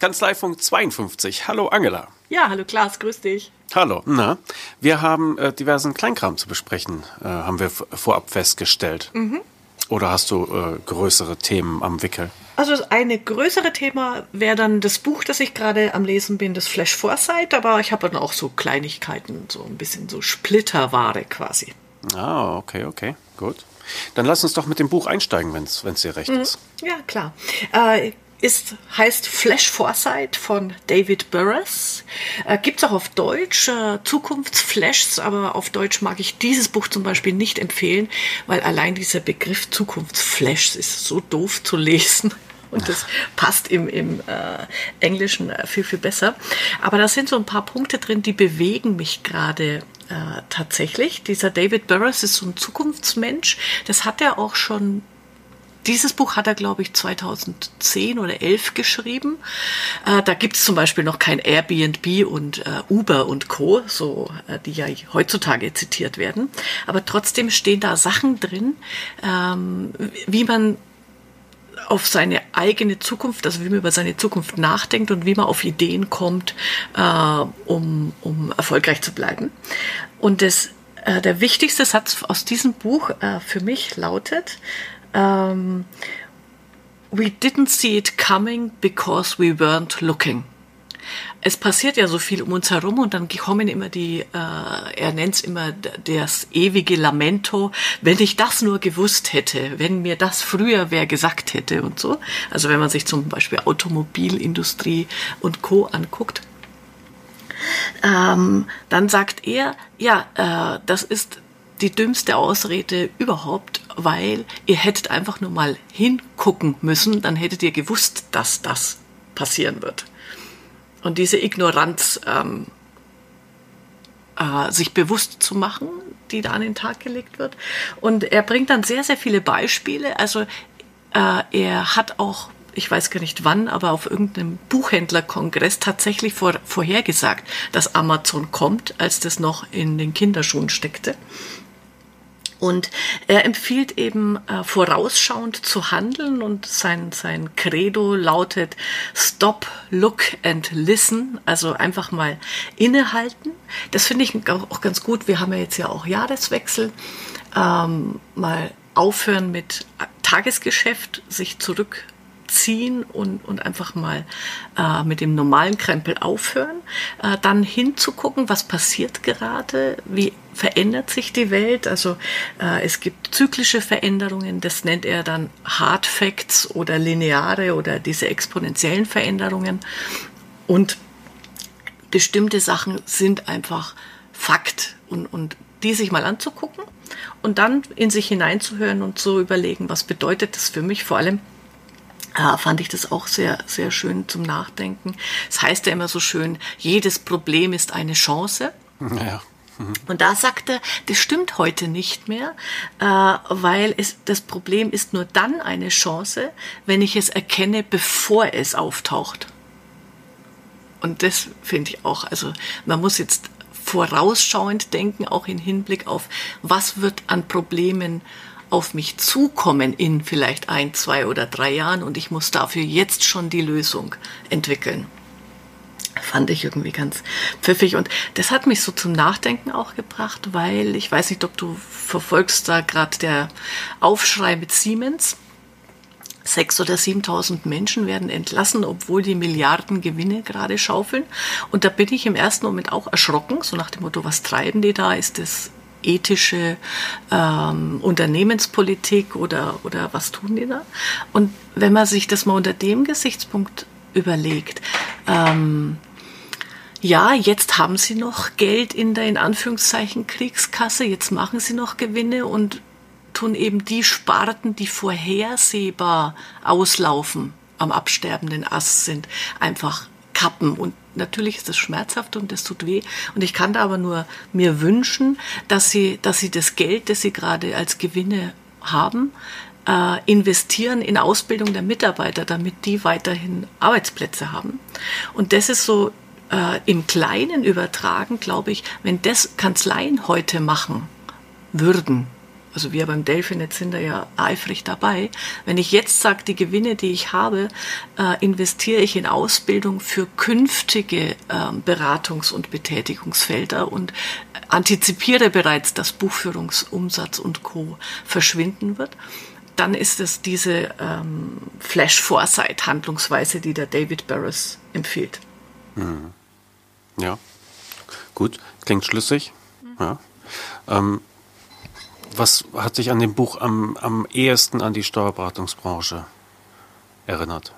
Kanzleifunk 52. Hallo Angela. Ja, hallo Klaas, grüß dich. Hallo. Na, wir haben äh, diversen Kleinkram zu besprechen, äh, haben wir vorab festgestellt. Mhm. Oder hast du äh, größere Themen am Wickel? Also eine größere Thema wäre dann das Buch, das ich gerade am Lesen bin, das Flash Foresight, aber ich habe dann auch so Kleinigkeiten, so ein bisschen so Splitterware quasi. Ah, okay, okay, gut. Dann lass uns doch mit dem Buch einsteigen, wenn es dir recht mhm. ist. Ja, klar. Äh, ist, heißt Flash Foresight von David Burris. Äh, Gibt es auch auf Deutsch, äh, Zukunftsflashs, aber auf Deutsch mag ich dieses Buch zum Beispiel nicht empfehlen, weil allein dieser Begriff Zukunftsflashs ist so doof zu lesen. Und das passt im, im äh, Englischen äh, viel, viel besser. Aber da sind so ein paar Punkte drin, die bewegen mich gerade äh, tatsächlich. Dieser David Burris ist so ein Zukunftsmensch. Das hat er auch schon dieses Buch hat er, glaube ich, 2010 oder 11 geschrieben. Äh, da gibt es zum Beispiel noch kein Airbnb und äh, Uber und Co., so, äh, die ja heutzutage zitiert werden. Aber trotzdem stehen da Sachen drin, ähm, wie man auf seine eigene Zukunft, also wie man über seine Zukunft nachdenkt und wie man auf Ideen kommt, äh, um, um erfolgreich zu bleiben. Und das, äh, der wichtigste Satz aus diesem Buch äh, für mich lautet, um, we didn't see it coming because we weren't looking. Es passiert ja so viel um uns herum und dann kommen immer die, äh, er nennt es immer das ewige Lamento, wenn ich das nur gewusst hätte, wenn mir das früher wer gesagt hätte und so. Also wenn man sich zum Beispiel Automobilindustrie und Co. anguckt. Ähm, dann sagt er, ja, äh, das ist die dümmste Ausrede überhaupt, weil ihr hättet einfach nur mal hingucken müssen, dann hättet ihr gewusst, dass das passieren wird. Und diese Ignoranz ähm, äh, sich bewusst zu machen, die da an den Tag gelegt wird. Und er bringt dann sehr, sehr viele Beispiele. Also äh, er hat auch ich weiß gar nicht wann, aber auf irgendeinem Buchhändlerkongress tatsächlich vor, vorhergesagt, dass Amazon kommt, als das noch in den Kinderschuhen steckte. Und er empfiehlt eben äh, vorausschauend zu handeln und sein, sein Credo lautet Stop, Look and Listen, also einfach mal innehalten. Das finde ich auch ganz gut. Wir haben ja jetzt ja auch Jahreswechsel. Ähm, mal aufhören mit Tagesgeschäft, sich zurück ziehen und, und einfach mal äh, mit dem normalen Krempel aufhören, äh, dann hinzugucken, was passiert gerade, wie verändert sich die Welt. Also äh, es gibt zyklische Veränderungen, das nennt er dann Hard Facts oder lineare oder diese exponentiellen Veränderungen. Und bestimmte Sachen sind einfach Fakt und, und die sich mal anzugucken und dann in sich hineinzuhören und zu überlegen, was bedeutet das für mich, vor allem äh, fand ich das auch sehr, sehr schön zum Nachdenken. Es das heißt ja immer so schön, jedes Problem ist eine Chance. Ja. Und da sagt er, das stimmt heute nicht mehr, äh, weil es, das Problem ist nur dann eine Chance, wenn ich es erkenne, bevor es auftaucht. Und das finde ich auch, also man muss jetzt vorausschauend denken, auch im Hinblick auf, was wird an Problemen auf mich zukommen in vielleicht ein, zwei oder drei Jahren und ich muss dafür jetzt schon die Lösung entwickeln. Fand ich irgendwie ganz pfiffig und das hat mich so zum Nachdenken auch gebracht, weil ich weiß nicht, ob du verfolgst da gerade der Aufschrei mit Siemens. Sechs oder 7.000 Menschen werden entlassen, obwohl die Milliarden Gewinne gerade schaufeln. Und da bin ich im ersten Moment auch erschrocken, so nach dem Motto, was treiben die da? Ist das ethische ähm, Unternehmenspolitik oder, oder was tun die da? Und wenn man sich das mal unter dem Gesichtspunkt überlegt, ähm, ja, jetzt haben sie noch Geld in der in Anführungszeichen Kriegskasse, jetzt machen sie noch Gewinne und tun eben die Sparten, die vorhersehbar auslaufen, am absterbenden Ast sind, einfach kappen. Und natürlich ist das schmerzhaft und das tut weh. Und ich kann da aber nur mir wünschen, dass sie, dass sie das Geld, das sie gerade als Gewinne haben, äh, investieren in Ausbildung der Mitarbeiter, damit die weiterhin Arbeitsplätze haben. Und das ist so äh, im Kleinen übertragen, glaube ich, wenn das Kanzleien heute machen würden, also wir beim Delphinet sind da ja eifrig dabei. Wenn ich jetzt sage, die Gewinne, die ich habe, äh, investiere ich in Ausbildung für künftige äh, Beratungs- und Betätigungsfelder und antizipiere bereits, dass Buchführungsumsatz und Co. verschwinden wird, dann ist es diese ähm, Flash-Foresight-Handlungsweise, die der David Barris empfiehlt. Mhm. Ja, gut, klingt schlüssig. Mhm. Ja. Ähm, was hat sich an dem Buch am, am ehesten an die Steuerberatungsbranche erinnert?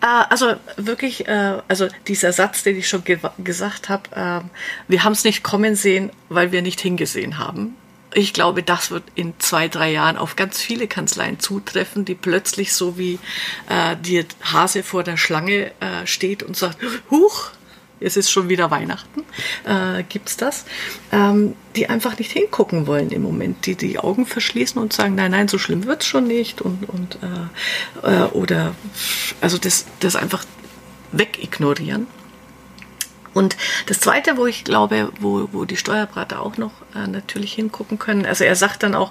Äh, also wirklich, äh, also dieser Satz, den ich schon ge gesagt habe, äh, wir haben es nicht kommen sehen, weil wir nicht hingesehen haben. Ich glaube, das wird in zwei, drei Jahren auf ganz viele Kanzleien zutreffen, die plötzlich so wie äh, die Hase vor der Schlange äh, steht und sagt, Huch, es ist schon wieder Weihnachten, äh, gibt es das, ähm, die einfach nicht hingucken wollen im Moment, die die Augen verschließen und sagen, nein, nein, so schlimm wird es schon nicht und, und äh, äh, oder also das, das einfach wegignorieren. Und das Zweite, wo ich glaube, wo, wo die Steuerberater auch noch äh, natürlich hingucken können, also er sagt dann auch,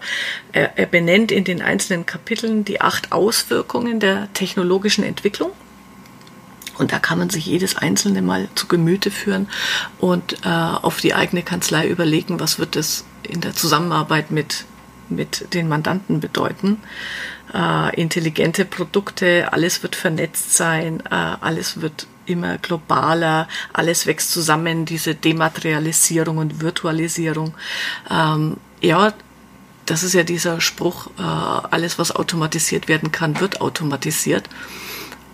er, er benennt in den einzelnen Kapiteln die acht Auswirkungen der technologischen Entwicklung und da kann man sich jedes einzelne mal zu Gemüte führen und äh, auf die eigene Kanzlei überlegen, was wird das in der Zusammenarbeit mit, mit den Mandanten bedeuten. Äh, intelligente Produkte, alles wird vernetzt sein, äh, alles wird immer globaler, alles wächst zusammen, diese Dematerialisierung und Virtualisierung. Ähm, ja, das ist ja dieser Spruch, äh, alles was automatisiert werden kann, wird automatisiert.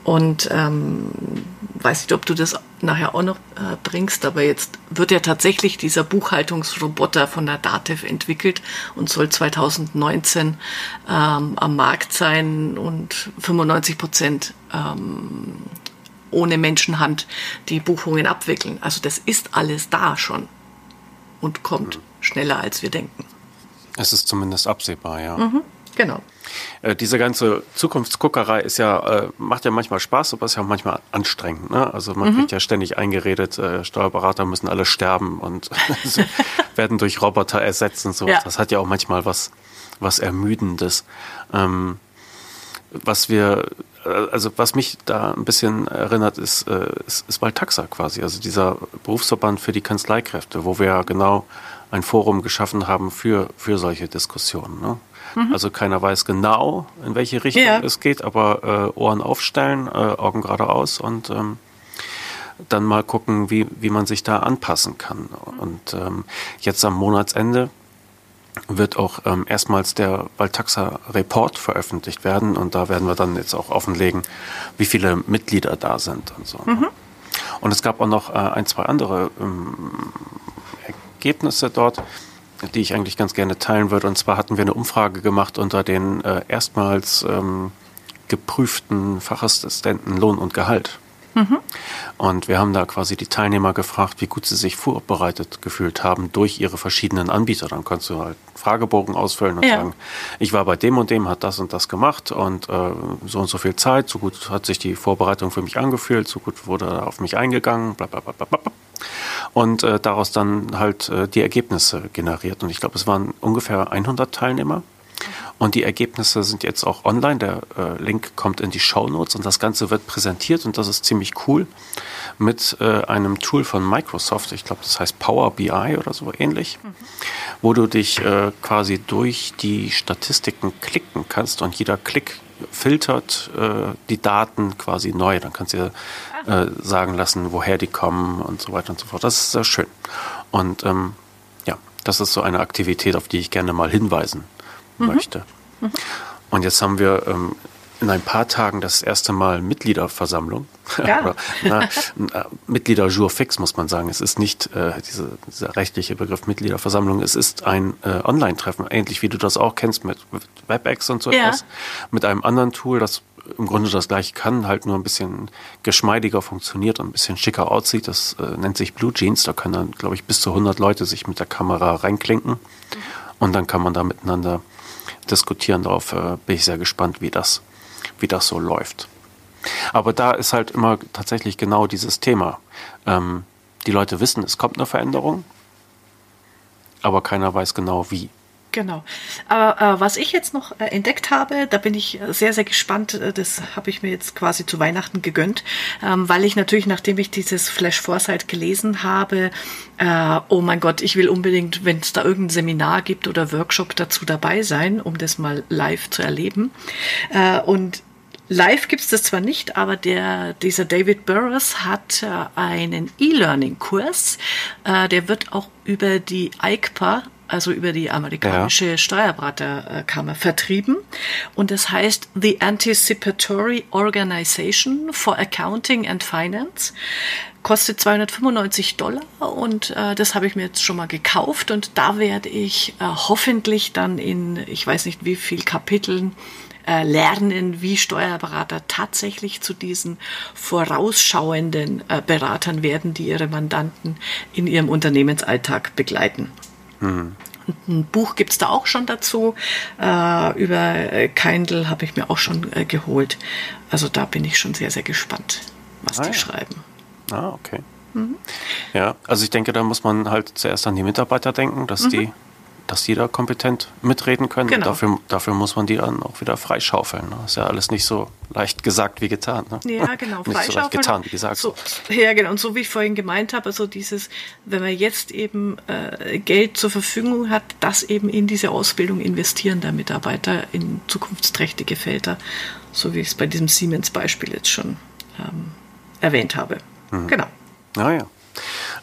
Und ähm, weiß nicht, ob du das nachher auch noch äh, bringst, aber jetzt wird ja tatsächlich dieser Buchhaltungsroboter von der DATEV entwickelt und soll 2019 ähm, am Markt sein und 95 Prozent ähm, ohne Menschenhand die Buchungen abwickeln. Also das ist alles da schon und kommt mhm. schneller, als wir denken. Es ist zumindest absehbar, ja. Mhm. Genau. Äh, diese ganze Zukunftsguckerei ist ja, äh, macht ja manchmal Spaß, aber ist ja auch manchmal anstrengend. Ne? Also man mhm. kriegt ja ständig eingeredet, äh, Steuerberater müssen alle sterben und werden durch Roboter ersetzt und so. Ja. Das hat ja auch manchmal was, was Ermüdendes. Ähm, was wir, also was mich da ein bisschen erinnert, ist, ist, ist Baltaxa quasi, also dieser Berufsverband für die Kanzleikräfte, wo wir ja genau ein Forum geschaffen haben für, für solche Diskussionen. Ne? Mhm. Also keiner weiß genau, in welche Richtung ja. es geht, aber äh, Ohren aufstellen, äh, Augen geradeaus und ähm, dann mal gucken, wie, wie man sich da anpassen kann. Und ähm, jetzt am Monatsende wird auch ähm, erstmals der Baltaxa Report veröffentlicht werden und da werden wir dann jetzt auch offenlegen, wie viele Mitglieder da sind und so. Mhm. Und es gab auch noch äh, ein, zwei andere ähm, Ergebnisse dort die ich eigentlich ganz gerne teilen würde. Und zwar hatten wir eine Umfrage gemacht unter den äh, erstmals ähm, geprüften Fachassistenten Lohn und Gehalt. Mhm. Und wir haben da quasi die Teilnehmer gefragt, wie gut sie sich vorbereitet gefühlt haben durch ihre verschiedenen Anbieter. Dann kannst du halt Fragebogen ausfüllen und ja. sagen, ich war bei dem und dem, hat das und das gemacht und äh, so und so viel Zeit, so gut hat sich die Vorbereitung für mich angefühlt, so gut wurde auf mich eingegangen, bla bla bla bla bla. Und äh, daraus dann halt äh, die Ergebnisse generiert. Und ich glaube, es waren ungefähr 100 Teilnehmer. Und die Ergebnisse sind jetzt auch online. Der äh, Link kommt in die Show Notes und das Ganze wird präsentiert und das ist ziemlich cool mit äh, einem Tool von Microsoft. Ich glaube, das heißt Power BI oder so ähnlich, mhm. wo du dich äh, quasi durch die Statistiken klicken kannst und jeder Klick filtert äh, die Daten quasi neu. Dann kannst du dir äh, sagen lassen, woher die kommen und so weiter und so fort. Das ist sehr schön. Und ähm, ja, das ist so eine Aktivität, auf die ich gerne mal hinweisen mhm. möchte. Mhm. Und jetzt haben wir ähm, in ein paar Tagen das erste Mal Mitgliederversammlung. Ja. Oder, na, äh, Mitgliederjour fix, muss man sagen. Es ist nicht äh, diese, dieser rechtliche Begriff Mitgliederversammlung. Es ist ein äh, Online-Treffen, ähnlich wie du das auch kennst mit, mit WebEx und so ja. etwas. Mit einem anderen Tool, das im Grunde das gleiche kann, halt nur ein bisschen geschmeidiger funktioniert und ein bisschen schicker aussieht. Das äh, nennt sich Blue Jeans. Da können dann, glaube ich, bis zu 100 Leute sich mit der Kamera reinklinken. Mhm. Und dann kann man da miteinander diskutieren. Darauf äh, bin ich sehr gespannt, wie das, wie das so läuft. Aber da ist halt immer tatsächlich genau dieses Thema. Ähm, die Leute wissen, es kommt eine Veränderung, aber keiner weiß genau wie. Genau. Aber äh, was ich jetzt noch äh, entdeckt habe, da bin ich sehr, sehr gespannt. Äh, das habe ich mir jetzt quasi zu Weihnachten gegönnt, ähm, weil ich natürlich, nachdem ich dieses Flash Foresight gelesen habe, äh, oh mein Gott, ich will unbedingt, wenn es da irgendein Seminar gibt oder Workshop dazu dabei sein, um das mal live zu erleben. Äh, und Live gibt es das zwar nicht, aber der, dieser David Burrows hat äh, einen E-Learning-Kurs. Äh, der wird auch über die EICPA, also über die amerikanische ja. Steuerberaterkammer, vertrieben. Und das heißt The Anticipatory Organization for Accounting and Finance. Kostet 295 Dollar und äh, das habe ich mir jetzt schon mal gekauft und da werde ich äh, hoffentlich dann in, ich weiß nicht wie viel Kapiteln, äh, lernen, wie Steuerberater tatsächlich zu diesen vorausschauenden äh, Beratern werden, die ihre Mandanten in ihrem Unternehmensalltag begleiten. Mhm. Ein Buch gibt es da auch schon dazu. Äh, über Kindle habe ich mir auch schon äh, geholt. Also da bin ich schon sehr, sehr gespannt, was ah, die ja. schreiben. Ah, okay. Mhm. Ja, also ich denke, da muss man halt zuerst an die Mitarbeiter denken, dass mhm. die dass die da kompetent mitreden können. Genau. Dafür, dafür muss man die dann auch wieder freischaufeln. Ne? Ist ja alles nicht so leicht gesagt wie getan. Ne? Ja, genau. nicht so leicht getan, wie gesagt. So, ja, genau. Und so wie ich vorhin gemeint habe, also dieses, wenn man jetzt eben äh, Geld zur Verfügung hat, das eben in diese Ausbildung investieren der Mitarbeiter in zukunftsträchtige Felder, so wie ich es bei diesem Siemens-Beispiel jetzt schon ähm, erwähnt habe. Mhm. Genau. Ah ja.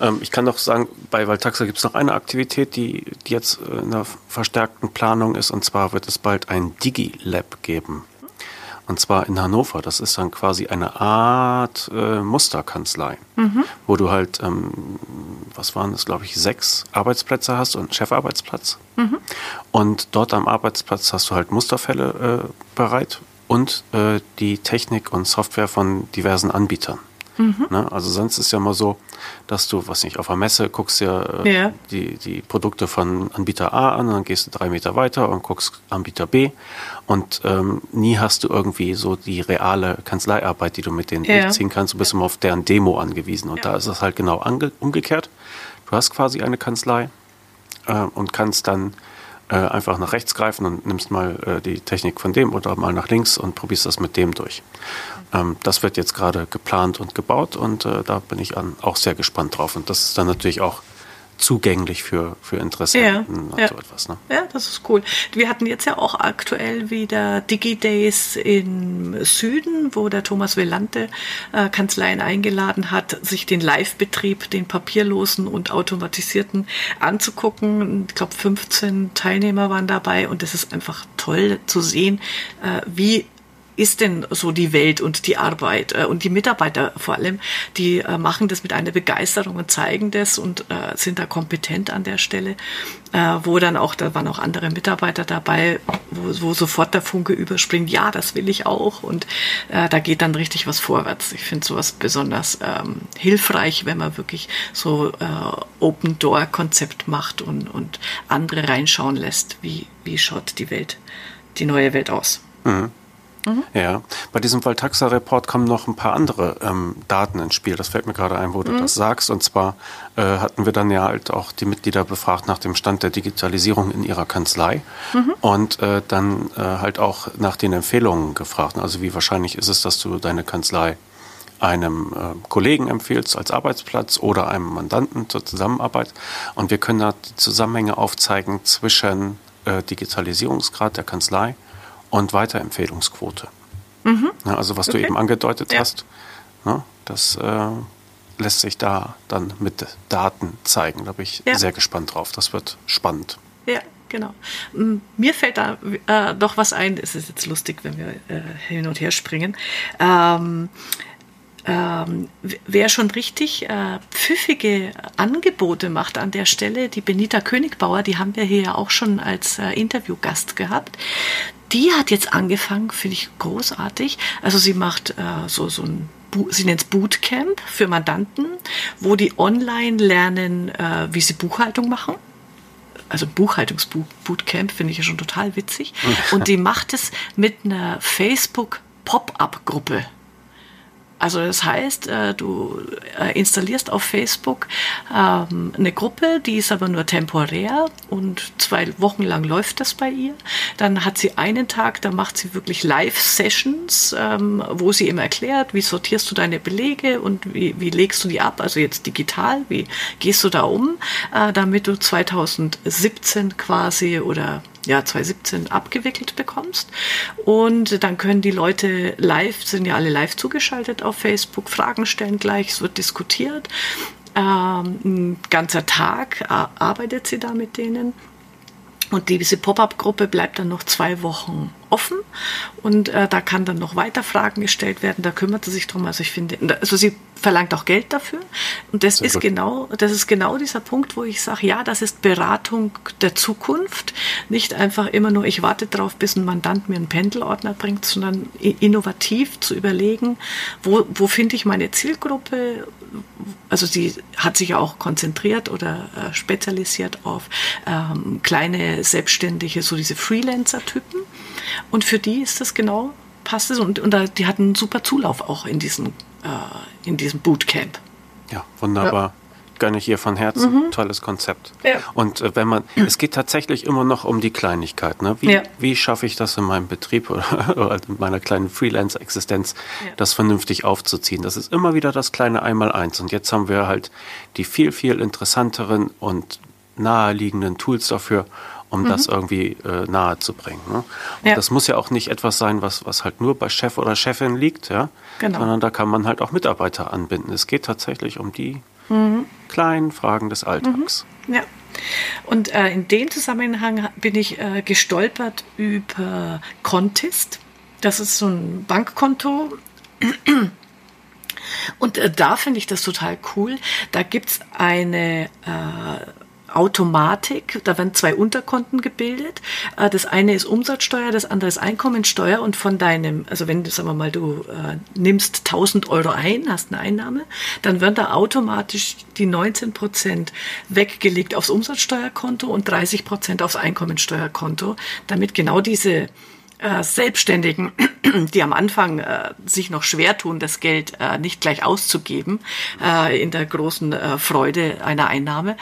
Ähm, ich kann noch sagen, bei Valtaxa gibt es noch eine Aktivität, die, die jetzt in einer verstärkten Planung ist. Und zwar wird es bald ein Digi-Lab geben. Und zwar in Hannover. Das ist dann quasi eine Art äh, Musterkanzlei, mhm. wo du halt, ähm, was waren das, glaube ich, sechs Arbeitsplätze hast und einen Chefarbeitsplatz. Mhm. Und dort am Arbeitsplatz hast du halt Musterfälle äh, bereit und äh, die Technik und Software von diversen Anbietern. Mhm. Ne? Also sonst ist ja immer so, dass du, was nicht, auf der Messe guckst ja, äh, ja. Die, die Produkte von Anbieter A an, dann gehst du drei Meter weiter und guckst Anbieter B und ähm, nie hast du irgendwie so die reale Kanzleiarbeit, die du mit denen ja. durchziehen kannst. Du bist immer auf deren Demo angewiesen und ja. da ist es halt genau umgekehrt. Du hast quasi eine Kanzlei äh, und kannst dann äh, einfach nach rechts greifen und nimmst mal äh, die Technik von dem oder mal nach links und probierst das mit dem durch. Ähm, das wird jetzt gerade geplant und gebaut und äh, da bin ich an, auch sehr gespannt drauf. Und das ist dann natürlich auch zugänglich für, für Interessenten ja, ja. so etwas. Ne? Ja, das ist cool. Wir hatten jetzt ja auch aktuell wieder DigiDays im Süden, wo der Thomas Velante äh, Kanzleien eingeladen hat, sich den Live-Betrieb, den papierlosen und automatisierten anzugucken. Ich glaube, 15 Teilnehmer waren dabei und es ist einfach toll zu sehen, äh, wie ist denn so die Welt und die Arbeit äh, und die Mitarbeiter vor allem, die äh, machen das mit einer Begeisterung und zeigen das und äh, sind da kompetent an der Stelle, äh, wo dann auch, da waren auch andere Mitarbeiter dabei, wo, wo sofort der Funke überspringt, ja, das will ich auch und äh, da geht dann richtig was vorwärts. Ich finde sowas besonders ähm, hilfreich, wenn man wirklich so äh, Open-Door-Konzept macht und, und andere reinschauen lässt, wie, wie schaut die Welt, die neue Welt aus. Mhm. Mhm. Ja, bei diesem Valtaxa-Report kommen noch ein paar andere ähm, Daten ins Spiel. Das fällt mir gerade ein, wo du mhm. das sagst. Und zwar äh, hatten wir dann ja halt auch die Mitglieder befragt nach dem Stand der Digitalisierung in ihrer Kanzlei mhm. und äh, dann äh, halt auch nach den Empfehlungen gefragt. Also wie wahrscheinlich ist es, dass du deine Kanzlei einem äh, Kollegen empfiehlst als Arbeitsplatz oder einem Mandanten zur Zusammenarbeit. Und wir können da die Zusammenhänge aufzeigen zwischen äh, Digitalisierungsgrad der Kanzlei und Weiterempfehlungsquote. Mhm. Ja, also was okay. du eben angedeutet ja. hast, ne, das äh, lässt sich da dann mit Daten zeigen. Da bin ich ja. sehr gespannt drauf. Das wird spannend. Ja, genau. Mir fällt da äh, doch was ein. Es ist jetzt lustig, wenn wir äh, hin und her springen. Ähm, ähm, wer schon richtig äh, pfiffige Angebote macht an der Stelle, die Benita Königbauer, die haben wir hier ja auch schon als äh, Interviewgast gehabt die hat jetzt angefangen, finde ich großartig. Also sie macht äh, so, so ein sie nennt es Bootcamp für Mandanten, wo die online lernen, äh, wie sie Buchhaltung machen. Also Buchhaltungsbootcamp finde ich ja schon total witzig. Und die macht es mit einer Facebook-Pop-up-Gruppe. Also das heißt, äh, du äh, installierst auf Facebook ähm, eine Gruppe, die ist aber nur temporär und zwei Wochen lang läuft das bei ihr. Dann hat sie einen Tag, da macht sie wirklich Live-Sessions, ähm, wo sie ihm erklärt, wie sortierst du deine Belege und wie, wie legst du die ab, also jetzt digital, wie gehst du da um, äh, damit du 2017 quasi oder ja, 2017 abgewickelt bekommst. Und dann können die Leute live, sind ja alle live zugeschaltet auf Facebook, Fragen stellen gleich, es wird diskutiert. Ähm, ein ganzer Tag arbeitet sie da mit denen. Und diese Pop-up-Gruppe bleibt dann noch zwei Wochen offen und äh, da kann dann noch weiter Fragen gestellt werden. Da kümmert sie sich drum. Also ich finde, also sie verlangt auch Geld dafür. Und das Sehr ist gut. genau, das ist genau dieser Punkt, wo ich sage, ja, das ist Beratung der Zukunft. Nicht einfach immer nur, ich warte darauf, bis ein Mandant mir einen Pendelordner bringt, sondern innovativ zu überlegen, wo, wo finde ich meine Zielgruppe? Also sie hat sich ja auch konzentriert oder äh, spezialisiert auf ähm, kleine Selbstständige, so diese Freelancer-Typen. Und für die ist das genau, passt es. Und, und die hatten einen super Zulauf auch in diesem, äh, in diesem Bootcamp. Ja, wunderbar. Ja. Gönne ich ihr von Herzen. Mhm. Tolles Konzept. Ja. Und äh, wenn man, es geht tatsächlich immer noch um die Kleinigkeit. Ne? Wie, ja. wie schaffe ich das in meinem Betrieb oder, oder in meiner kleinen Freelance-Existenz, ja. das vernünftig aufzuziehen? Das ist immer wieder das kleine Einmaleins. Und jetzt haben wir halt die viel, viel interessanteren und naheliegenden Tools dafür, um mhm. das irgendwie äh, nahe zu bringen. Ne? Und ja. das muss ja auch nicht etwas sein, was, was halt nur bei Chef oder Chefin liegt, ja? Genau. sondern da kann man halt auch Mitarbeiter anbinden. Es geht tatsächlich um die mhm. kleinen Fragen des Alltags. Mhm. Ja. Und äh, in dem Zusammenhang bin ich äh, gestolpert über Contist. Das ist so ein Bankkonto. Und äh, da finde ich das total cool. Da gibt es eine äh, Automatik. Da werden zwei Unterkonten gebildet. Äh, das eine ist Umsatzsteuer, das andere ist Einkommensteuer. Und von deinem, also wenn, sagen wir mal, du äh, nimmst 1000 Euro ein, hast eine Einnahme, dann werden da automatisch die 19 Prozent weggelegt aufs Umsatzsteuerkonto und 30 Prozent aufs Einkommensteuerkonto, damit genau diese äh, Selbstständigen, die am Anfang äh, sich noch schwer tun, das Geld äh, nicht gleich auszugeben, äh, in der großen äh, Freude einer Einnahme,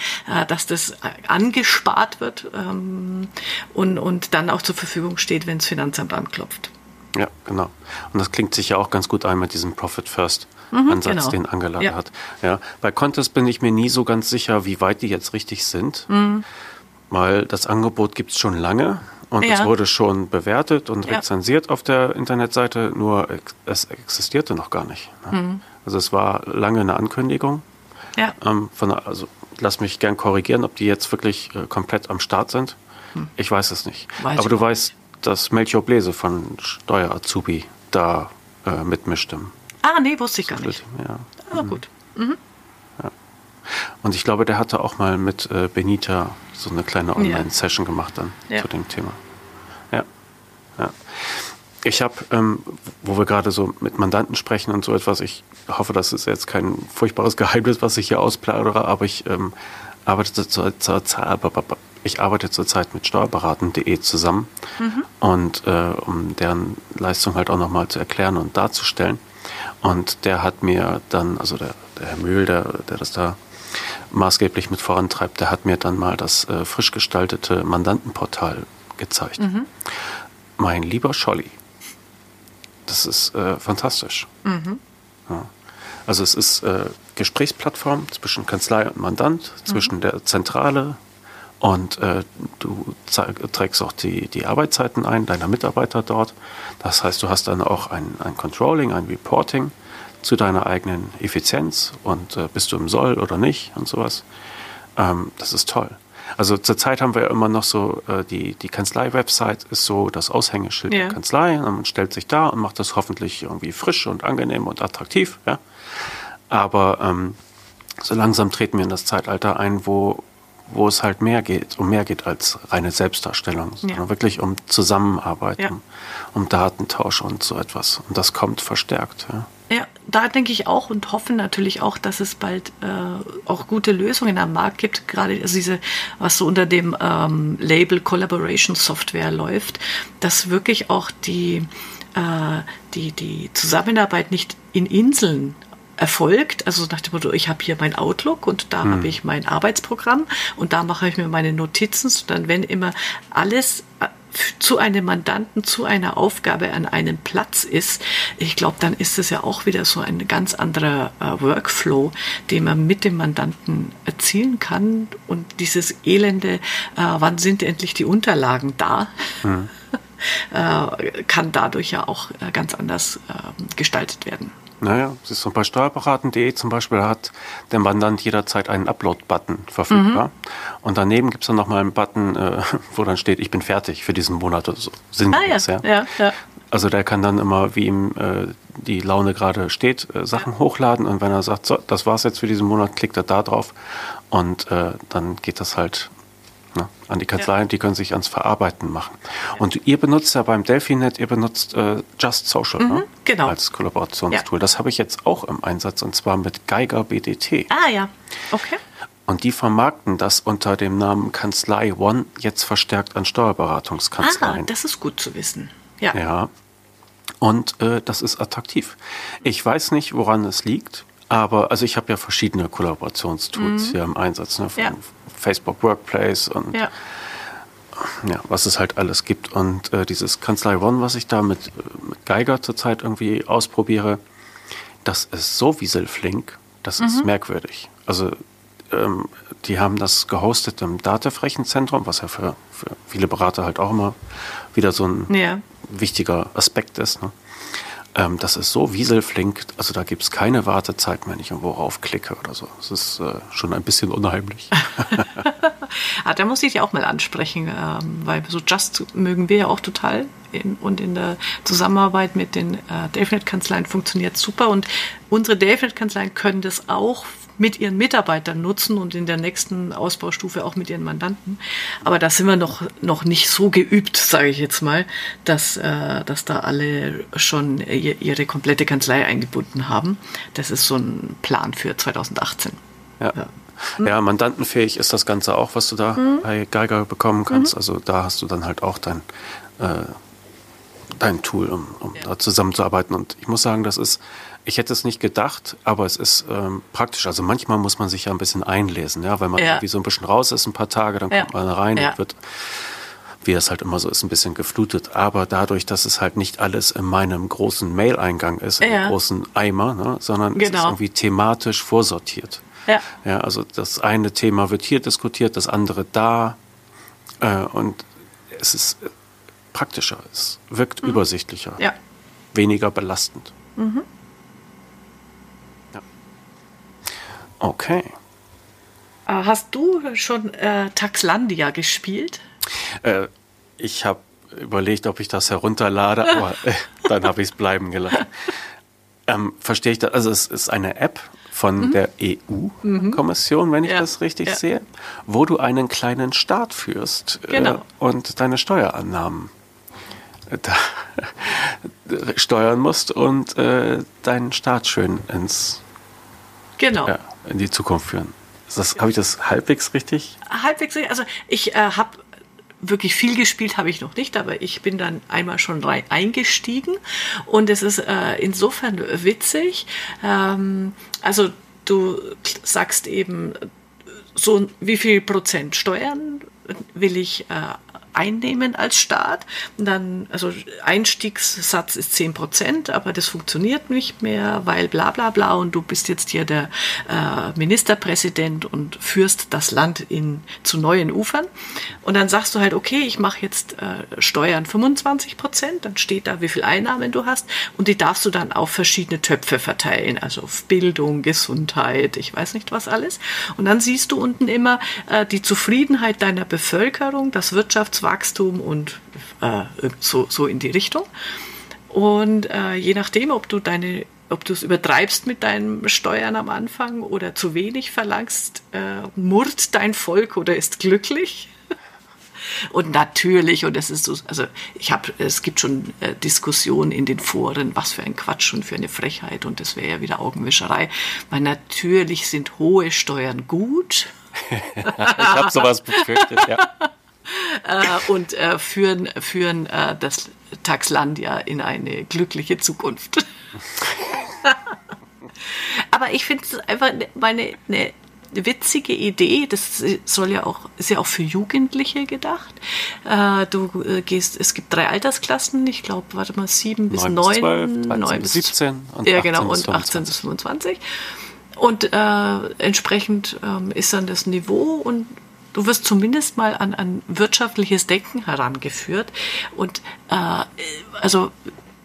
dass das angespart wird ähm, und, und dann auch zur Verfügung steht, wenn das Finanzamt anklopft. Ja, genau. Und das klingt sich ja auch ganz gut ein mit diesem Profit First. Mhm, Ansatz, genau. den Angela ja. hat. Ja, bei Contest bin ich mir nie so ganz sicher, wie weit die jetzt richtig sind, mhm. weil das Angebot gibt es schon lange. Und ja. es wurde schon bewertet und rezensiert ja. auf der Internetseite, nur es existierte noch gar nicht. Ne? Mhm. Also es war lange eine Ankündigung. Ja. Ähm, von, also lass mich gern korrigieren, ob die jetzt wirklich äh, komplett am Start sind. Hm. Ich weiß es nicht. Weiß Aber du weißt, dass Melchior Bläse von Steuer Azubi da äh, mitmischte. Ah, nee, wusste ich gar nicht. Ja. Ah, mhm. gut. Mhm. Ja. Und ich glaube, der hatte auch mal mit äh, Benita so eine kleine Online-Session gemacht dann zu dem Thema. Ja. Ich habe, ähm, wo wir gerade so mit Mandanten sprechen und so etwas, ich hoffe, das ist jetzt kein furchtbares Geheimnis, was ich hier ausplaudere, aber ich ähm, arbeite zur, zur, ich arbeite zurzeit mit steuerberaten.de zusammen mhm. und äh, um deren Leistung halt auch nochmal zu erklären und darzustellen. Und der hat mir dann, also der, der Herr Mühl, der, der das da maßgeblich mit vorantreibt, der hat mir dann mal das äh, frisch gestaltete Mandantenportal gezeigt. Mhm mein lieber Scholli. Das ist äh, fantastisch. Mhm. Ja. Also es ist äh, Gesprächsplattform zwischen Kanzlei und Mandant, zwischen mhm. der Zentrale und äh, du trägst auch die, die Arbeitszeiten ein, deiner Mitarbeiter dort. Das heißt, du hast dann auch ein, ein Controlling, ein Reporting zu deiner eigenen Effizienz und äh, bist du im Soll oder nicht und sowas. Ähm, das ist toll. Also zurzeit haben wir ja immer noch so, äh, die, die Kanzlei-Website ist so das Aushängeschild ja. der Kanzlei. Und man stellt sich da und macht das hoffentlich irgendwie frisch und angenehm und attraktiv. Ja? Aber ähm, so langsam treten wir in das Zeitalter ein, wo, wo es halt mehr geht, um mehr geht als reine Selbstdarstellung, ja. sondern wirklich um Zusammenarbeit, ja. um, um, Datentausch und so etwas. Und das kommt verstärkt. Ja. Ja, da denke ich auch und hoffe natürlich auch, dass es bald äh, auch gute Lösungen am Markt gibt, gerade also diese, was so unter dem ähm, Label Collaboration Software läuft, dass wirklich auch die, äh, die, die Zusammenarbeit nicht in Inseln erfolgt. Also nach dem Motto, ich habe hier mein Outlook und da hm. habe ich mein Arbeitsprogramm und da mache ich mir meine Notizen, sondern wenn immer alles zu einem Mandanten, zu einer Aufgabe an einem Platz ist, ich glaube, dann ist es ja auch wieder so ein ganz anderer äh, Workflow, den man mit dem Mandanten erzielen kann. Und dieses elende, äh, wann sind endlich die Unterlagen da? Mhm. äh, kann dadurch ja auch äh, ganz anders ähm, gestaltet werden. Naja, es ist so bei steuerberaten.de zum Beispiel hat der Mandant jederzeit einen Upload-Button verfügbar. Mhm. Und daneben gibt es dann nochmal einen Button, äh, wo dann steht, ich bin fertig für diesen Monat oder so. Sinngemäß, ah, ja. Ja. ja. Also der kann dann immer, wie ihm äh, die Laune gerade steht, äh, Sachen hochladen und wenn er sagt, so, das war's jetzt für diesen Monat, klickt er da drauf und äh, dann geht das halt ne, an die Kanzleien, ja. die können sich ans Verarbeiten machen. Und ihr benutzt ja beim Delphinet, ihr benutzt äh, Just Social mhm, ne? genau. als Kollaborationstool. Ja. Das habe ich jetzt auch im Einsatz und zwar mit Geiger BDT. Ah ja, okay. Und die vermarkten das unter dem Namen Kanzlei One jetzt verstärkt an Steuerberatungskanzleien. Ah, das ist gut zu wissen. Ja. Ja. Und äh, das ist attraktiv. Ich weiß nicht, woran es liegt. Aber also ich habe ja verschiedene Kollaborationstools mhm. hier im Einsatz, ne, von ja. Facebook Workplace und ja. ja. was es halt alles gibt. Und äh, dieses Kanzlei One, was ich da mit, mit Geiger zurzeit irgendwie ausprobiere, das ist so wieselflink, das mhm. ist merkwürdig. Also ähm, die haben das gehostet im Datev-Rechenzentrum, was ja für, für viele Berater halt auch immer wieder so ein ja. wichtiger Aspekt ist. Ne? Ähm, das ist so wieselflink, also da gibt es keine Wartezeit, wenn ich irgendwo raufklicke oder so. Das ist äh, schon ein bisschen unheimlich. ah, da muss ich dich auch mal ansprechen, ähm, weil so Just mögen wir ja auch total. In, und in der Zusammenarbeit mit den äh, Delphinet-Kanzleien funktioniert super. Und unsere Delphinet-Kanzleien können das auch mit ihren Mitarbeitern nutzen und in der nächsten Ausbaustufe auch mit ihren Mandanten. Aber da sind wir noch, noch nicht so geübt, sage ich jetzt mal, dass, äh, dass da alle schon ihre komplette Kanzlei eingebunden haben. Das ist so ein Plan für 2018. Ja. ja. Ja, mandantenfähig ist das Ganze auch, was du da mhm. bei Geiger bekommen kannst. Mhm. Also da hast du dann halt auch dein, äh, dein Tool, um, um ja. da zusammenzuarbeiten. Und ich muss sagen, das ist ich hätte es nicht gedacht, aber es ist ähm, praktisch. Also manchmal muss man sich ja ein bisschen einlesen, ja, wenn man ja. irgendwie so ein bisschen raus ist, ein paar Tage, dann ja. kommt man rein und wird, wie es halt immer so ist, ein bisschen geflutet. Aber dadurch, dass es halt nicht alles in meinem großen Mail-Eingang ist, in einem großen Eimer, ne, sondern genau. es ist genau. irgendwie thematisch vorsortiert. Ja. ja. Also das eine Thema wird hier diskutiert, das andere da. Äh, und es ist praktischer, es wirkt mhm. übersichtlicher, ja. weniger belastend. Mhm. Okay. Äh, hast du schon äh, Taxlandia gespielt? Äh, ich habe überlegt, ob ich das herunterlade, aber äh, dann habe ich es bleiben gelassen. Ähm, verstehe ich das? Also es ist eine App von mhm. der EU-Kommission, wenn ich ja. das richtig ja. sehe, wo du einen kleinen Staat führst äh, genau. und deine Steuerannahmen äh, steuern musst und deinen Staat schön ins genau. Ja, in die Zukunft führen. Habe ich das halbwegs richtig? Halbwegs richtig. Also ich äh, habe wirklich viel gespielt habe ich noch nicht, aber ich bin dann einmal schon rein eingestiegen und es ist äh, insofern witzig. Ähm, also du sagst eben so wie viel Prozent Steuern will ich äh, einnehmen als Staat. Und dann, also Einstiegssatz ist 10 Prozent, aber das funktioniert nicht mehr, weil bla bla bla und du bist jetzt hier der äh, Ministerpräsident und führst das Land in, zu neuen Ufern. Und dann sagst du halt, okay, ich mache jetzt äh, Steuern 25 Prozent, dann steht da, wie viel Einnahmen du hast und die darfst du dann auf verschiedene Töpfe verteilen, also auf Bildung, Gesundheit, ich weiß nicht was alles. Und dann siehst du unten immer äh, die Zufriedenheit deiner Bevölkerung, das Wirtschafts Wachstum und äh, so, so in die Richtung. Und äh, je nachdem, ob du deine ob du es übertreibst mit deinen Steuern am Anfang oder zu wenig verlangst, äh, murrt dein Volk oder ist glücklich. Und natürlich, und es ist so, also ich habe, es gibt schon äh, Diskussionen in den Foren, was für ein Quatsch und für eine Frechheit und das wäre ja wieder Augenwischerei, weil natürlich sind hohe Steuern gut. ich habe sowas befürchtet, ja. Äh, und äh, führen, führen äh, das Taxlandia in eine glückliche Zukunft. Aber ich finde es einfach meine eine witzige Idee. Das soll ja auch, ist ja auch für Jugendliche gedacht. Äh, du äh, gehst, es gibt drei Altersklassen, ich glaube, warte mal, sieben bis neun, neun bis 17 und ja, genau, und 18 bis 25. Und äh, entsprechend ähm, ist dann das Niveau und du wirst zumindest mal an, an wirtschaftliches Denken herangeführt. Und äh, also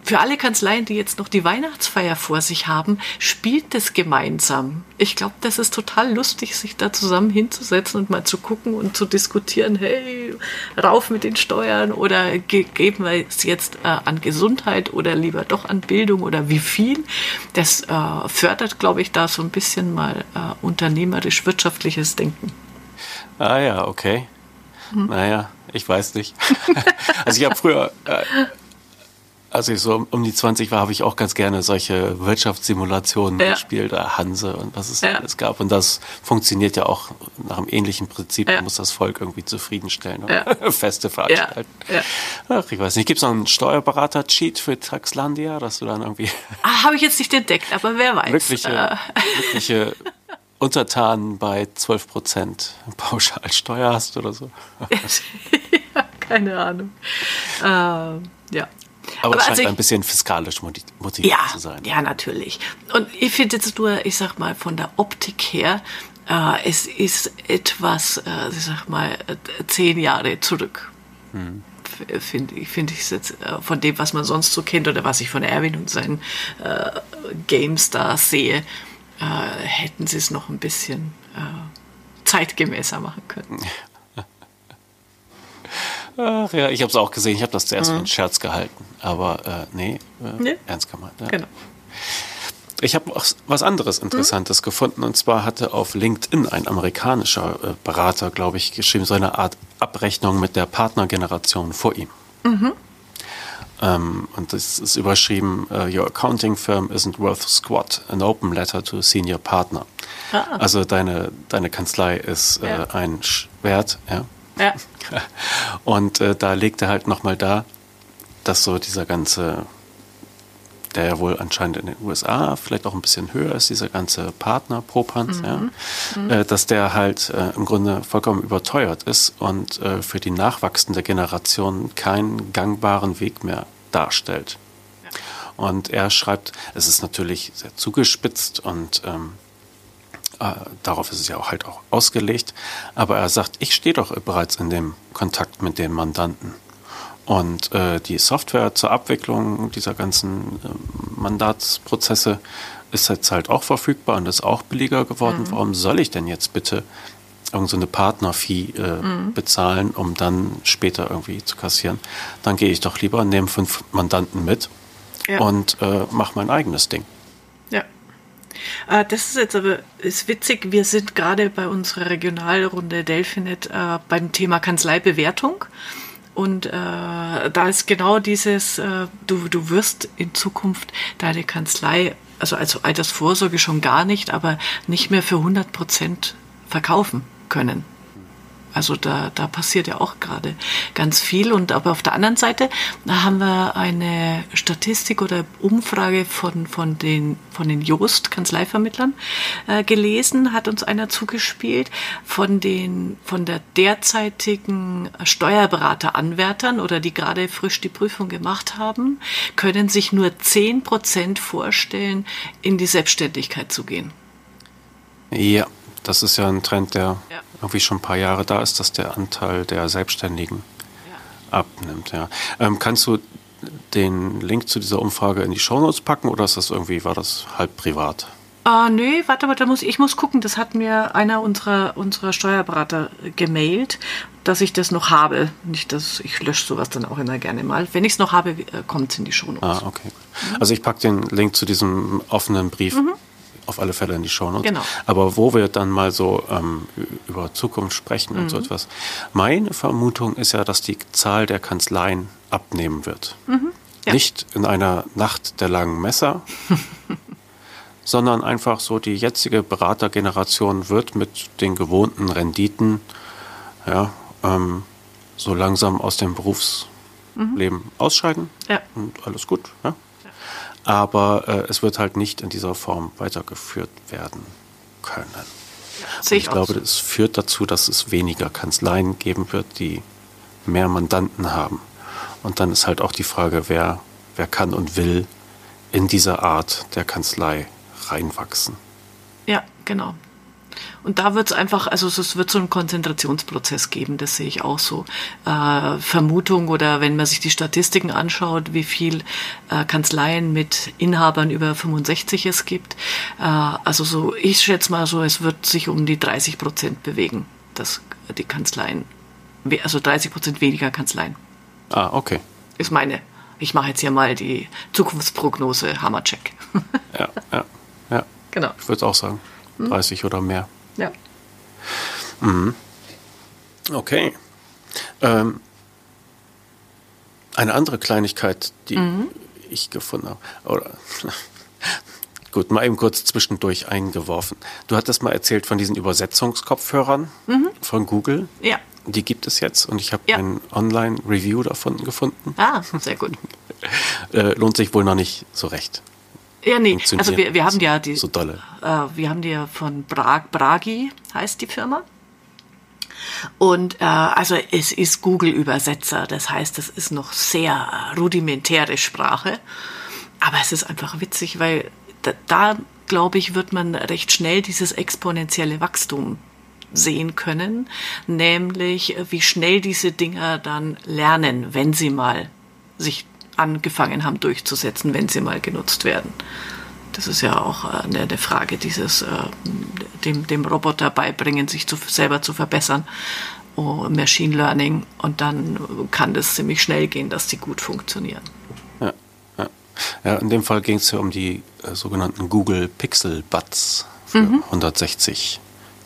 für alle Kanzleien, die jetzt noch die Weihnachtsfeier vor sich haben, spielt das gemeinsam. Ich glaube, das ist total lustig, sich da zusammen hinzusetzen und mal zu gucken und zu diskutieren, hey, rauf mit den Steuern oder ge geben wir es jetzt äh, an Gesundheit oder lieber doch an Bildung oder wie viel. Das äh, fördert, glaube ich, da so ein bisschen mal äh, unternehmerisch-wirtschaftliches Denken. Ah ja, okay. Hm. Naja, ich weiß nicht. also ich habe früher äh, als ich so um die 20 war, habe ich auch ganz gerne solche Wirtschaftssimulationen ja. gespielt, Hanse und was es ja. alles gab. Und das funktioniert ja auch nach einem ähnlichen Prinzip. Ja. Man muss das Volk irgendwie zufriedenstellen und Feste veranstalten. Ach, ich weiß nicht. Gibt es noch einen Steuerberater-Cheat für Taxlandia, dass du dann irgendwie. Ah, habe ich jetzt nicht entdeckt, aber wer weiß. Wirkliche, äh. wirkliche Untertanen bei 12 Prozent Pauschalsteuer hast oder so. ja, keine Ahnung. Ähm, ja. Aber, es scheint also ich, ein bisschen fiskalisch motiviert ja, zu sein. Ja, natürlich. Und ich finde jetzt nur, ich sag mal, von der Optik her, äh, es ist etwas, äh, ich sag mal, zehn Jahre zurück. Hm. Finde ich, find ich jetzt äh, von dem, was man sonst so kennt oder was ich von Erwin und seinen äh, Games da sehe, äh, hätten sie es noch ein bisschen äh, zeitgemäßer machen können. Ach ja, ich habe es auch gesehen. Ich habe das zuerst mhm. für einen Scherz gehalten. Aber äh, nee, äh, nee, ernst gemeint. Ja. Genau. Ich habe auch was anderes Interessantes mhm. gefunden. Und zwar hatte auf LinkedIn ein amerikanischer äh, Berater, glaube ich, geschrieben, so eine Art Abrechnung mit der Partnergeneration vor ihm. Mhm. Um, und das ist überschrieben, uh, Your accounting firm isn't worth squat, an open letter to a senior partner. Ah. Also deine, deine Kanzlei ist ja. äh, ein Wert, ja, ja. Und äh, da legt er halt nochmal da, dass so dieser ganze, der ja wohl anscheinend in den USA vielleicht auch ein bisschen höher ist, dieser ganze Partner Propans, mhm. ja, mhm. Äh, dass der halt äh, im Grunde vollkommen überteuert ist und äh, für die nachwachsende Generation keinen gangbaren Weg mehr darstellt. Ja. Und er schreibt, es ist natürlich sehr zugespitzt und ähm, äh, darauf ist es ja auch halt auch ausgelegt. Aber er sagt, ich stehe doch bereits in dem Kontakt mit dem Mandanten. Und äh, die Software zur Abwicklung dieser ganzen äh, Mandatsprozesse ist jetzt halt auch verfügbar und ist auch billiger geworden. Mhm. Warum soll ich denn jetzt bitte irgendeine so Partnerfee äh, mhm. bezahlen, um dann später irgendwie zu kassieren? Dann gehe ich doch lieber, nehme fünf Mandanten mit ja. und äh, mache mein eigenes Ding. Äh, das ist jetzt aber ist witzig. Wir sind gerade bei unserer Regionalrunde Delphinet äh, beim Thema Kanzleibewertung. Und äh, da ist genau dieses, äh, du, du wirst in Zukunft deine Kanzlei, also als Altersvorsorge schon gar nicht, aber nicht mehr für 100 Prozent verkaufen können. Also da, da passiert ja auch gerade ganz viel. Und aber auf der anderen Seite haben wir eine Statistik oder Umfrage von, von den, von den Joost Kanzleivermittlern äh, gelesen, hat uns einer zugespielt, von den, von der derzeitigen Steuerberateranwärtern oder die gerade frisch die Prüfung gemacht haben, können sich nur zehn Prozent vorstellen, in die Selbstständigkeit zu gehen. Ja, das ist ja ein Trend, der ja. irgendwie schon ein paar Jahre da ist, dass der Anteil der Selbstständigen ja. abnimmt. Ja. Ähm, kannst du den Link zu dieser Umfrage in die Shownotes packen oder ist das irgendwie, war das halb privat? Ah, nö, warte mal, da muss, ich muss gucken. Das hat mir einer unserer, unserer Steuerberater gemailt, dass ich das noch habe. Nicht, dass ich lösche sowas dann auch immer gerne mal. Wenn ich es noch habe, äh, kommt es in die Shownotes. Ah, okay. Also ich packe den Link zu diesem offenen Brief mhm auf alle Fälle in die Shownotes. Genau. Aber wo wir dann mal so ähm, über Zukunft sprechen mhm. und so mhm. etwas. Meine Vermutung ist ja, dass die Zahl der Kanzleien abnehmen wird. Mhm. Ja. Nicht in einer Nacht der langen Messer, sondern einfach so die jetzige Beratergeneration wird mit den gewohnten Renditen ja, ähm, so langsam aus dem Berufsleben mhm. ausscheiden. Ja. Und alles gut. Ja? Aber äh, es wird halt nicht in dieser Form weitergeführt werden können. Sehe ich, glaube, das führt dazu, dass es weniger Kanzleien geben wird, die mehr Mandanten haben. Und dann ist halt auch die Frage, wer, wer kann und will in diese Art der Kanzlei reinwachsen. Ja, genau. Und da wird es einfach, also es wird so einen Konzentrationsprozess geben, das sehe ich auch so. Äh, Vermutung oder wenn man sich die Statistiken anschaut, wie viel äh, Kanzleien mit Inhabern über 65 es gibt. Äh, also so, ich schätze mal so, es wird sich um die 30 Prozent bewegen, dass die Kanzleien, also 30 Prozent weniger Kanzleien. Ah, okay. Ist meine. Ich mache jetzt hier mal die Zukunftsprognose, Hammercheck. ja, ja, ja. Genau. Ich würde auch sagen. 30 hm? oder mehr. Ja. Mhm. Okay. Ähm, eine andere Kleinigkeit, die mhm. ich gefunden habe, oder gut, mal eben kurz zwischendurch eingeworfen. Du hattest mal erzählt von diesen Übersetzungskopfhörern mhm. von Google. Ja. Die gibt es jetzt und ich habe ja. ein Online-Review davon gefunden. Ah, sehr gut. äh, lohnt sich wohl noch nicht so recht. Ja, nee, also wir, wir haben ja die, so dolle. Äh, wir haben die ja von Bra Bragi, heißt die Firma. Und äh, also es ist Google-Übersetzer, das heißt, es ist noch sehr rudimentäre Sprache. Aber es ist einfach witzig, weil da, da glaube ich, wird man recht schnell dieses exponentielle Wachstum sehen können, nämlich wie schnell diese Dinger dann lernen, wenn sie mal sich angefangen haben durchzusetzen, wenn sie mal genutzt werden. Das ist ja auch äh, eine, eine Frage dieses äh, dem, dem Roboter beibringen, sich zu, selber zu verbessern. Oh, Machine Learning und dann kann das ziemlich schnell gehen, dass die gut funktionieren. Ja, ja. ja in dem Fall ging es ja um die äh, sogenannten Google Pixel Buds für mhm. 160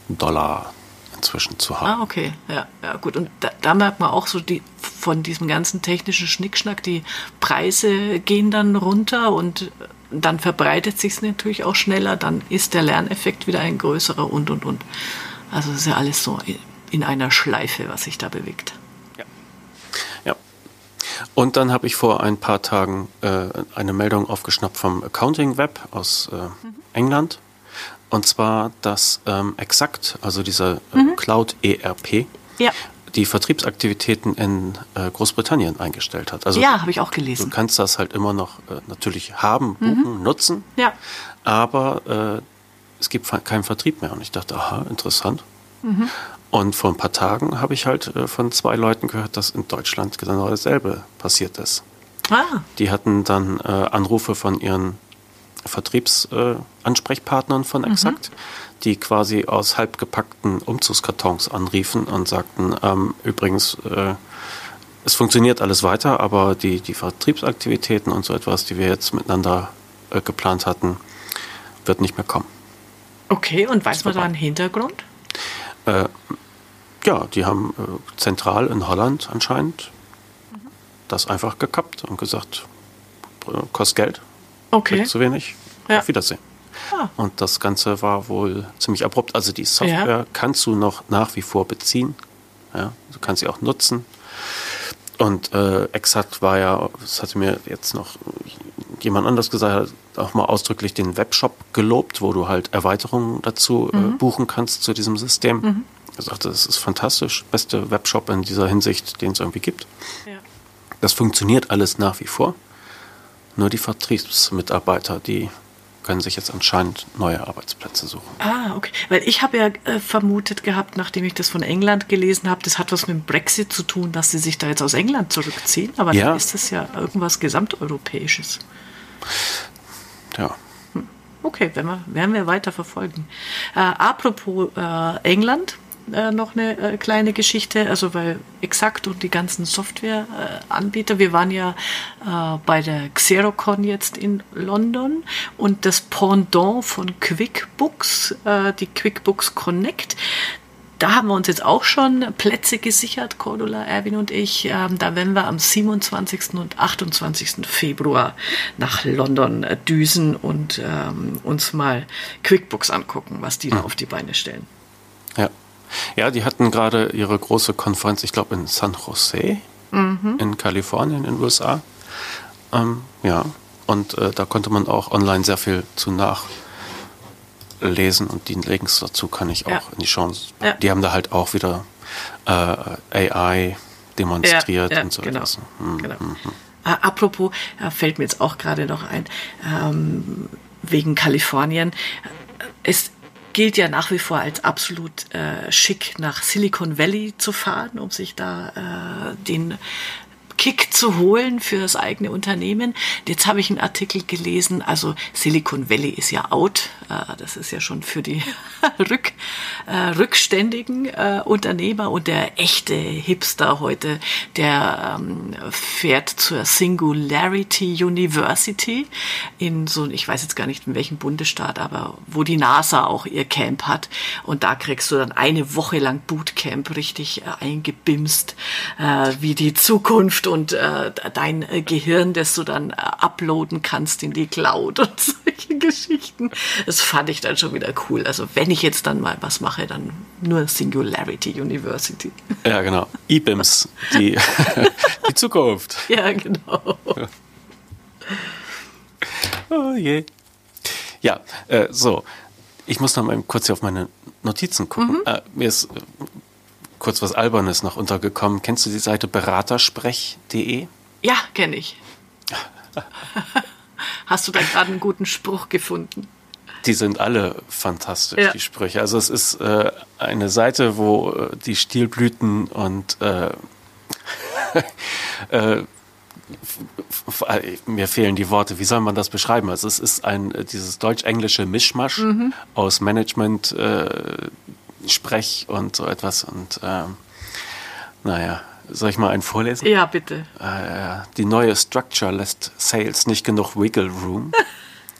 Dollar inzwischen zu haben. Ah, okay, ja, ja gut. Und da, da, merkt man auch so die von diesem ganzen technischen Schnickschnack, die Preise gehen dann runter und dann verbreitet sich es natürlich auch schneller, dann ist der Lerneffekt wieder ein größerer und und und. Also es ist ja alles so in einer Schleife, was sich da bewegt. Ja. ja. Und dann habe ich vor ein paar Tagen äh, eine Meldung aufgeschnappt vom Accounting Web aus äh, mhm. England. Und zwar, dass ähm, Exakt, also dieser äh, mhm. Cloud ERP, ja. Die Vertriebsaktivitäten in äh, Großbritannien eingestellt hat. Also ja, habe ich auch gelesen. Du kannst das halt immer noch äh, natürlich haben, mhm. buchen, mhm. nutzen, ja. aber äh, es gibt keinen Vertrieb mehr. Und ich dachte, aha, interessant. Mhm. Und vor ein paar Tagen habe ich halt äh, von zwei Leuten gehört, dass in Deutschland genau dasselbe passiert ist. Ah. Die hatten dann äh, Anrufe von ihren Vertriebsansprechpartnern äh, von Exakt, mhm. Die quasi aus halbgepackten Umzugskartons anriefen und sagten, ähm, übrigens, äh, es funktioniert alles weiter, aber die, die Vertriebsaktivitäten und so etwas, die wir jetzt miteinander äh, geplant hatten, wird nicht mehr kommen. Okay, und weiß man da einen Hintergrund? Äh, ja, die haben äh, zentral in Holland anscheinend mhm. das einfach gekappt und gesagt, äh, kostet Geld, Okay. Zu wenig. Ja. Auf Wiedersehen. Ah. Und das Ganze war wohl ziemlich abrupt. Also die Software ja. kannst du noch nach wie vor beziehen. Ja, du kannst sie auch nutzen. Und äh, Exakt war ja, das hatte mir jetzt noch jemand anders gesagt, auch mal ausdrücklich den Webshop gelobt, wo du halt Erweiterungen dazu äh, mhm. äh, buchen kannst zu diesem System. Mhm. Er sagte, das ist fantastisch, beste Webshop in dieser Hinsicht, den es irgendwie gibt. Ja. Das funktioniert alles nach wie vor. Nur die Vertriebsmitarbeiter, die können sich jetzt anscheinend neue Arbeitsplätze suchen. Ah, okay. Weil ich habe ja äh, vermutet gehabt, nachdem ich das von England gelesen habe, das hat was mit dem Brexit zu tun, dass sie sich da jetzt aus England zurückziehen. Aber ja. dann ist das ja irgendwas gesamteuropäisches. Ja. Hm. Okay, werden wir, werden wir weiter verfolgen. Äh, apropos äh, England, äh, noch eine äh, kleine Geschichte, also weil Exakt und die ganzen Softwareanbieter, wir waren ja äh, bei der Xerocon jetzt in London und das Pendant von QuickBooks, äh, die QuickBooks Connect, da haben wir uns jetzt auch schon Plätze gesichert, Cordula, Erwin und ich. Ähm, da werden wir am 27. und 28. Februar nach London äh, düsen und ähm, uns mal QuickBooks angucken, was die da auf die Beine stellen. Ja, ja, die hatten gerade ihre große Konferenz, ich glaube in San Jose mhm. in Kalifornien in den USA. Ähm, ja, und äh, da konnte man auch online sehr viel zu nachlesen und die Links dazu kann ich auch ja. in die Chance. Ja. Die haben da halt auch wieder äh, AI demonstriert ja, und so genau. etwas. Mhm. Genau. Mhm. Äh, apropos, äh, fällt mir jetzt auch gerade noch ein, ähm, wegen Kalifornien. Es gilt ja nach wie vor als absolut äh, schick, nach Silicon Valley zu fahren, um sich da äh, den Kick zu holen für das eigene Unternehmen. Jetzt habe ich einen Artikel gelesen, also Silicon Valley ist ja out. Äh, das ist ja schon für die Rück, äh, rückständigen äh, Unternehmer und der echte Hipster heute, der ähm, fährt zur Singularity University in so, ich weiß jetzt gar nicht in welchem Bundesstaat, aber wo die NASA auch ihr Camp hat. Und da kriegst du dann eine Woche lang Bootcamp richtig eingebimst, wie die Zukunft und dein Gehirn, das du dann uploaden kannst in die Cloud und solche Geschichten. Das fand ich dann schon wieder cool. Also wenn ich jetzt dann mal was mache, dann nur Singularity University. Ja, genau. IBIMS, die, die Zukunft. Ja, genau. Oh je. Ja, äh, so. Ich muss noch mal kurz hier auf meine Notizen gucken. Mhm. Äh, mir ist äh, kurz was Albernes noch untergekommen. Kennst du die Seite beratersprech.de? Ja, kenne ich. Hast du da gerade einen guten Spruch gefunden? Die sind alle fantastisch, ja. die Sprüche. Also es ist äh, eine Seite, wo äh, die Stilblüten und äh, äh, mir fehlen die Worte. Wie soll man das beschreiben? Also es ist ein äh, dieses deutsch-englische Mischmasch mhm. aus Management, äh, Sprech und so etwas. Und ähm, naja, soll ich mal einen vorlesen? Ja, bitte. Äh, die neue Structure lässt Sales nicht genug Wiggle Room.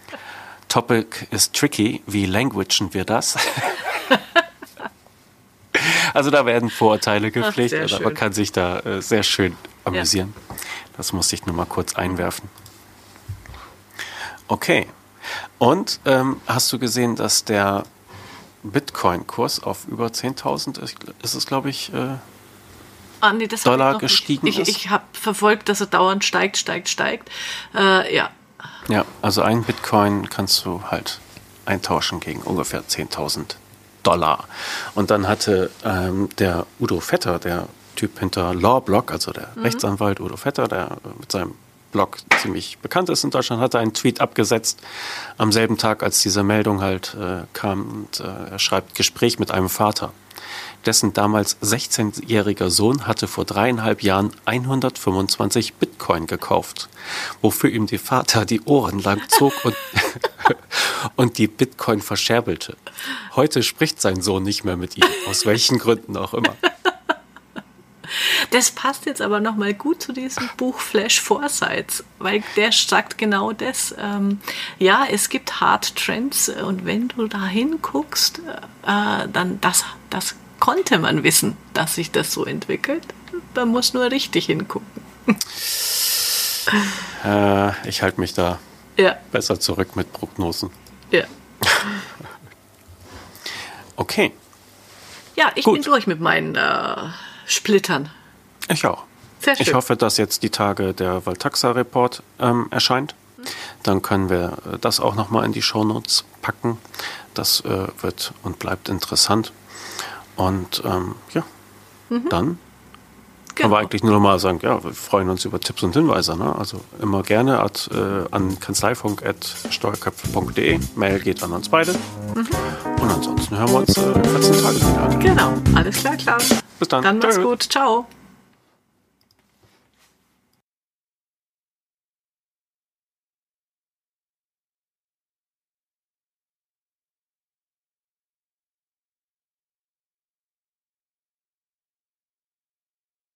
Topic ist tricky. Wie languagen wir das? also da werden Vorurteile gepflegt, Ach, aber man kann sich da äh, sehr schön amüsieren. Ja. Das musste ich nur mal kurz einwerfen. Okay. Und ähm, hast du gesehen, dass der Bitcoin-Kurs auf über 10.000 ist, es, glaube ich, äh, ah, nee, Dollar gestiegen ich, ist? Ich, ich habe verfolgt, dass er dauernd steigt, steigt, steigt. Äh, ja, ja, also ein Bitcoin kannst du halt eintauschen gegen ungefähr 10.000 Dollar. Und dann hatte ähm, der Udo Vetter, der Typ hinter Lawblock, also der mhm. Rechtsanwalt Udo Vetter, der mit seinem Blog ziemlich bekannt ist in Deutschland, hat er einen Tweet abgesetzt am selben Tag, als diese Meldung halt äh, kam. Und äh, er schreibt Gespräch mit einem Vater dessen damals 16-jähriger Sohn hatte vor dreieinhalb Jahren 125 Bitcoin gekauft, wofür ihm der Vater die Ohren lang zog und, und die Bitcoin verscherbelte. Heute spricht sein Sohn nicht mehr mit ihm, aus welchen Gründen auch immer. Das passt jetzt aber nochmal gut zu diesem Buch Flash Foresights, weil der sagt genau das. Ähm, ja, es gibt Hard Trends und wenn du da hinguckst, äh, dann das, das konnte man wissen, dass sich das so entwickelt. Man muss nur richtig hingucken. Äh, ich halte mich da ja. besser zurück mit Prognosen. Ja. okay. Ja, ich Gut. bin durch mit meinen äh, Splittern. Ich auch. Sehr schön. Ich hoffe, dass jetzt die Tage der Valtaxa-Report ähm, erscheint. Dann können wir äh, das auch nochmal in die Shownotes packen. Das äh, wird und bleibt interessant. Und ähm, ja, mhm. dann Genau. Aber eigentlich nur noch mal sagen, ja, wir freuen uns über Tipps und Hinweise. Ne? Also immer gerne at, äh, an kanzleifunk.steuerköpfe.de. Mail geht an uns beide. Mhm. Und ansonsten hören wir uns äh, in 14 Tagen wieder. Genau, alles klar, klar. Bis dann. Dann mach's gut. Ciao.